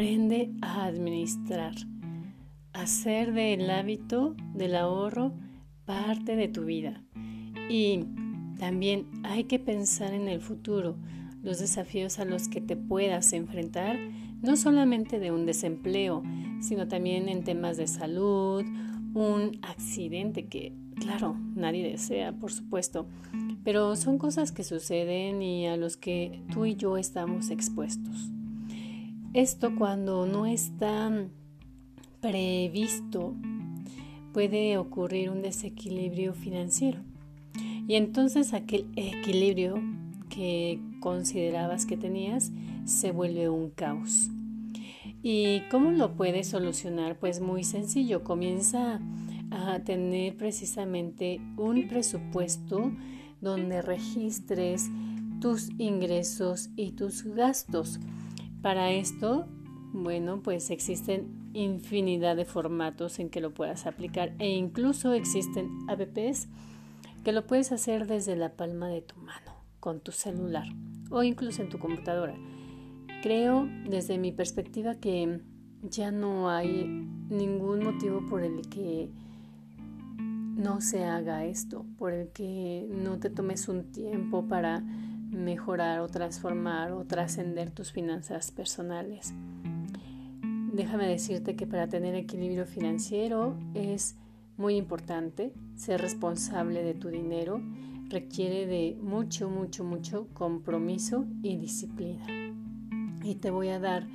aprende a administrar, hacer del hábito del ahorro parte de tu vida. Y también hay que pensar en el futuro, los desafíos a los que te puedas enfrentar, no solamente de un desempleo, sino también en temas de salud, un accidente que, claro, nadie desea, por supuesto, pero son cosas que suceden y a los que tú y yo estamos expuestos. Esto cuando no está previsto puede ocurrir un desequilibrio financiero. Y entonces aquel equilibrio que considerabas que tenías se vuelve un caos. ¿Y cómo lo puedes solucionar? Pues muy sencillo, comienza a tener precisamente un presupuesto donde registres tus ingresos y tus gastos. Para esto, bueno, pues existen infinidad de formatos en que lo puedas aplicar e incluso existen apps que lo puedes hacer desde la palma de tu mano, con tu celular o incluso en tu computadora. Creo desde mi perspectiva que ya no hay ningún motivo por el que no se haga esto, por el que no te tomes un tiempo para mejorar o transformar o trascender tus finanzas personales. Déjame decirte que para tener equilibrio financiero es muy importante ser responsable de tu dinero, requiere de mucho, mucho, mucho compromiso y disciplina. Y te voy a dar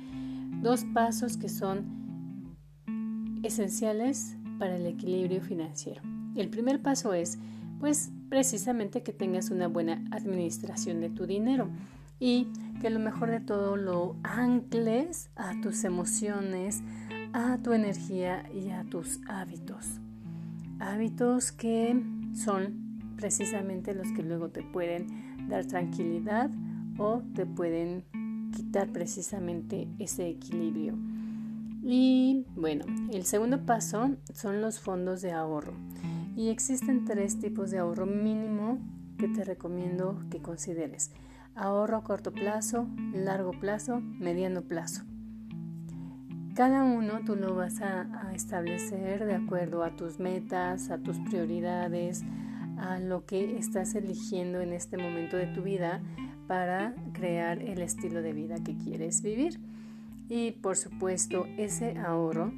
dos pasos que son esenciales para el equilibrio financiero. El primer paso es, pues, precisamente que tengas una buena administración de tu dinero y que lo mejor de todo lo ancles a tus emociones, a tu energía y a tus hábitos. Hábitos que son precisamente los que luego te pueden dar tranquilidad o te pueden quitar precisamente ese equilibrio. Y bueno, el segundo paso son los fondos de ahorro. Y existen tres tipos de ahorro mínimo que te recomiendo que consideres. Ahorro a corto plazo, largo plazo, mediano plazo. Cada uno tú lo vas a, establecer de acuerdo a tus metas, a tus prioridades, a lo que estás eligiendo en este momento de tu vida para crear el estilo de vida que quieres vivir. Y por supuesto, ese ahorro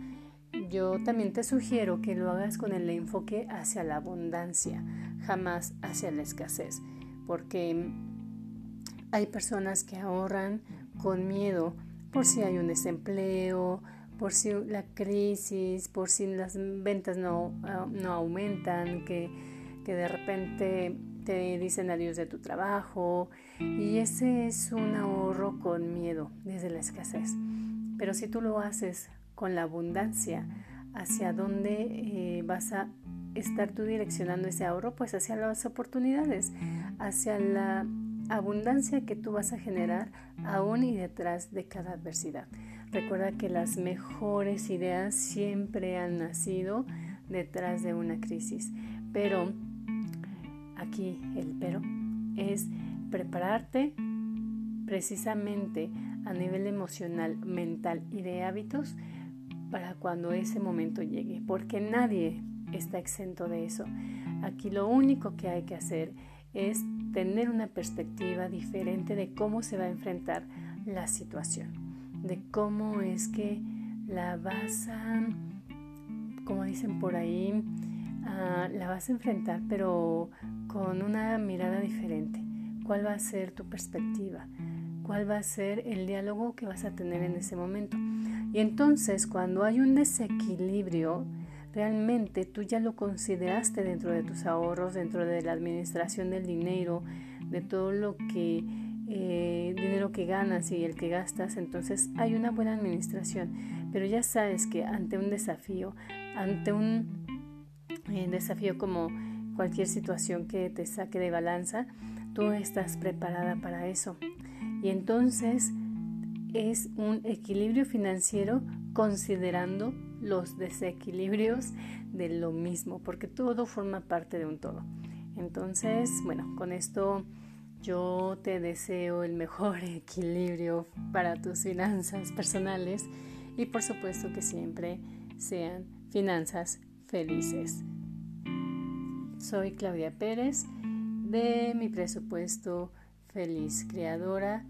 yo también te sugiero que lo hagas con el enfoque hacia la abundancia, jamás hacia la escasez, porque hay personas que ahorran con miedo por si hay un desempleo, por si la crisis, por si las ventas no, ah, no aumentan, que, que de repente te dicen adiós de tu trabajo y ese es un ahorro con miedo desde la escasez. Pero si tú lo haces con la abundancia, hacia dónde eh, vas a estar tú direccionando ese ahorro, pues hacia las oportunidades, hacia la abundancia que tú vas a generar aún y detrás de cada adversidad. Recuerda que las mejores ideas siempre han nacido detrás de una crisis, pero aquí el pero es prepararte precisamente a nivel emocional, mental y de hábitos para cuando ese momento llegue, porque nadie está exento de eso. Aquí lo único que hay que hacer es tener una perspectiva diferente de cómo se va a enfrentar la situación, de cómo es que la vas a, como dicen por ahí, ah, la vas a enfrentar, pero con una mirada diferente. ¿Cuál va a ser tu perspectiva? ¿Cuál va a ser el diálogo que vas a tener en ese momento? Y entonces cuando hay un desequilibrio, realmente tú ya lo consideraste dentro de tus ahorros, dentro de la administración del dinero, de todo lo que eh, dinero que ganas y el que gastas, entonces hay una buena administración. Pero ya sabes que ante un desafío, ante un eh, desafío como cualquier situación que te saque de balanza, tú estás preparada para eso. Y entonces es un equilibrio financiero considerando los desequilibrios de lo mismo, porque todo forma parte de un todo. Entonces, bueno, con esto Yo te deseo el mejor equilibrio para tus finanzas personales y por supuesto que siempre sean finanzas felices. Soy Claudia Pérez de mi presupuesto Feliz Creadora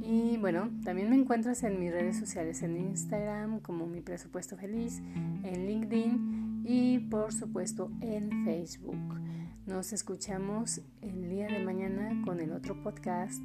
y bueno, también me encuentras en mis redes sociales en Instagram como mi presupuesto feliz, en LinkedIn y por supuesto en Facebook. Nos escuchamos el día de mañana con el otro podcast